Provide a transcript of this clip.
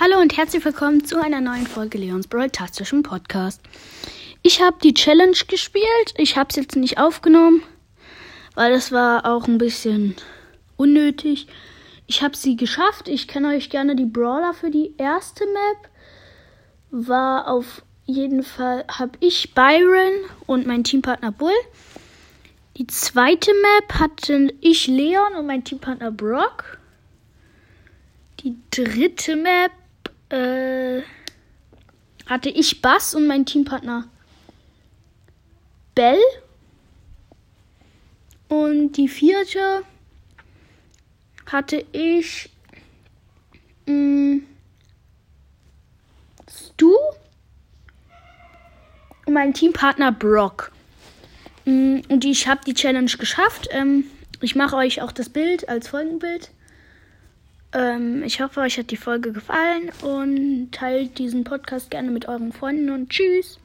Hallo und herzlich willkommen zu einer neuen Folge Leons Brawl-tastischen Podcast. Ich habe die Challenge gespielt. Ich habe es jetzt nicht aufgenommen, weil das war auch ein bisschen unnötig. Ich habe sie geschafft. Ich kann euch gerne die Brawler für die erste Map. War auf jeden Fall, habe ich Byron und mein Teampartner Bull. Die zweite Map hatte ich Leon und mein Teampartner Brock. Die dritte Map äh, hatte ich Bass und mein Teampartner Bell. Und die vierte hatte ich mh, mm, Stu und mein Teampartner Brock. Mm, und ich habe die Challenge geschafft. Ähm, ich mache euch auch das Bild als Folgenbild. Ähm, ich hoffe, euch hat die Folge gefallen und teilt diesen Podcast gerne mit euren Freunden und tschüss.